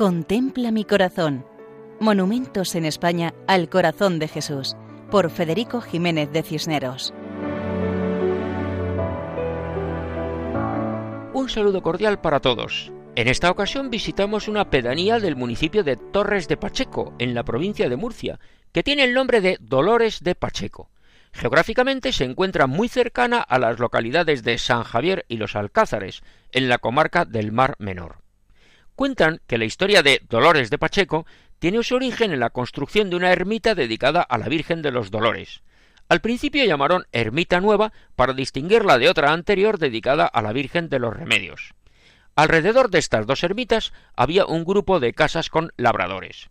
Contempla mi corazón. Monumentos en España al corazón de Jesús, por Federico Jiménez de Cisneros. Un saludo cordial para todos. En esta ocasión visitamos una pedanía del municipio de Torres de Pacheco, en la provincia de Murcia, que tiene el nombre de Dolores de Pacheco. Geográficamente se encuentra muy cercana a las localidades de San Javier y los Alcázares, en la comarca del Mar Menor. Cuentan que la historia de Dolores de Pacheco tiene su origen en la construcción de una ermita dedicada a la Virgen de los Dolores. Al principio llamaron Ermita Nueva para distinguirla de otra anterior dedicada a la Virgen de los Remedios. Alrededor de estas dos ermitas había un grupo de casas con labradores.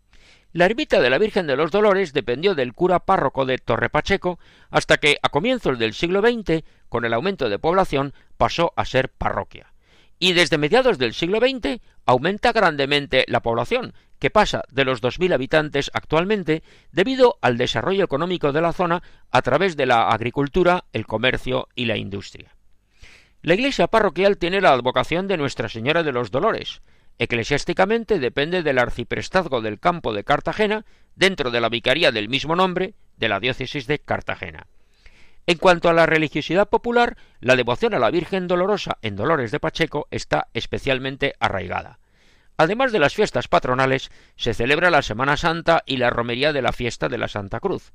La ermita de la Virgen de los Dolores dependió del cura párroco de Torre Pacheco hasta que, a comienzos del siglo XX, con el aumento de población, pasó a ser parroquia y desde mediados del siglo XX aumenta grandemente la población, que pasa de los 2.000 habitantes actualmente debido al desarrollo económico de la zona a través de la agricultura, el comercio y la industria. La iglesia parroquial tiene la advocación de Nuestra Señora de los Dolores. Eclesiásticamente depende del arciprestazgo del campo de Cartagena, dentro de la vicaría del mismo nombre de la diócesis de Cartagena. En cuanto a la religiosidad popular, la devoción a la Virgen Dolorosa en Dolores de Pacheco está especialmente arraigada. Además de las fiestas patronales, se celebra la Semana Santa y la romería de la fiesta de la Santa Cruz.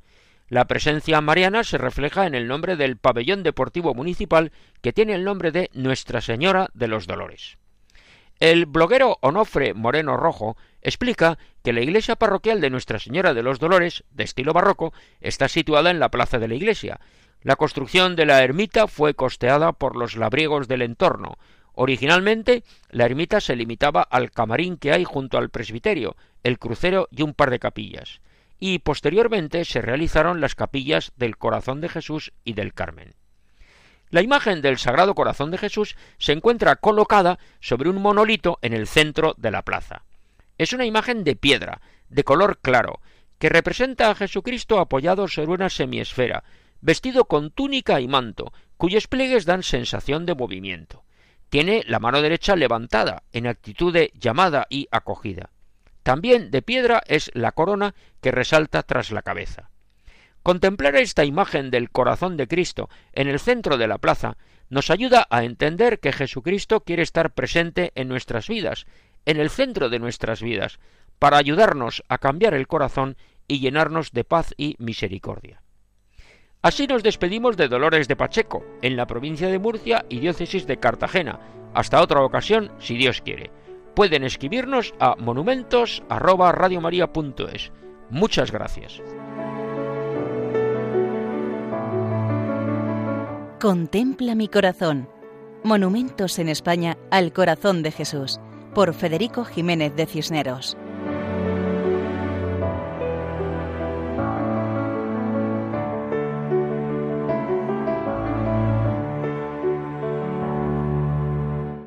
La presencia mariana se refleja en el nombre del pabellón deportivo municipal que tiene el nombre de Nuestra Señora de los Dolores. El bloguero Onofre Moreno Rojo explica que la iglesia parroquial de Nuestra Señora de los Dolores, de estilo barroco, está situada en la plaza de la iglesia, la construcción de la ermita fue costeada por los labriegos del entorno. Originalmente, la ermita se limitaba al camarín que hay junto al presbiterio, el crucero y un par de capillas, y posteriormente se realizaron las capillas del Corazón de Jesús y del Carmen. La imagen del Sagrado Corazón de Jesús se encuentra colocada sobre un monolito en el centro de la plaza. Es una imagen de piedra, de color claro, que representa a Jesucristo apoyado sobre una semiesfera, vestido con túnica y manto, cuyos pliegues dan sensación de movimiento. Tiene la mano derecha levantada, en actitud de llamada y acogida. También de piedra es la corona que resalta tras la cabeza. Contemplar esta imagen del corazón de Cristo en el centro de la plaza nos ayuda a entender que Jesucristo quiere estar presente en nuestras vidas, en el centro de nuestras vidas, para ayudarnos a cambiar el corazón y llenarnos de paz y misericordia. Así nos despedimos de Dolores de Pacheco, en la provincia de Murcia y diócesis de Cartagena. Hasta otra ocasión, si Dios quiere. Pueden escribirnos a monumentos@radiomaria.es. Muchas gracias. Contempla mi corazón. Monumentos en España al corazón de Jesús, por Federico Jiménez de Cisneros.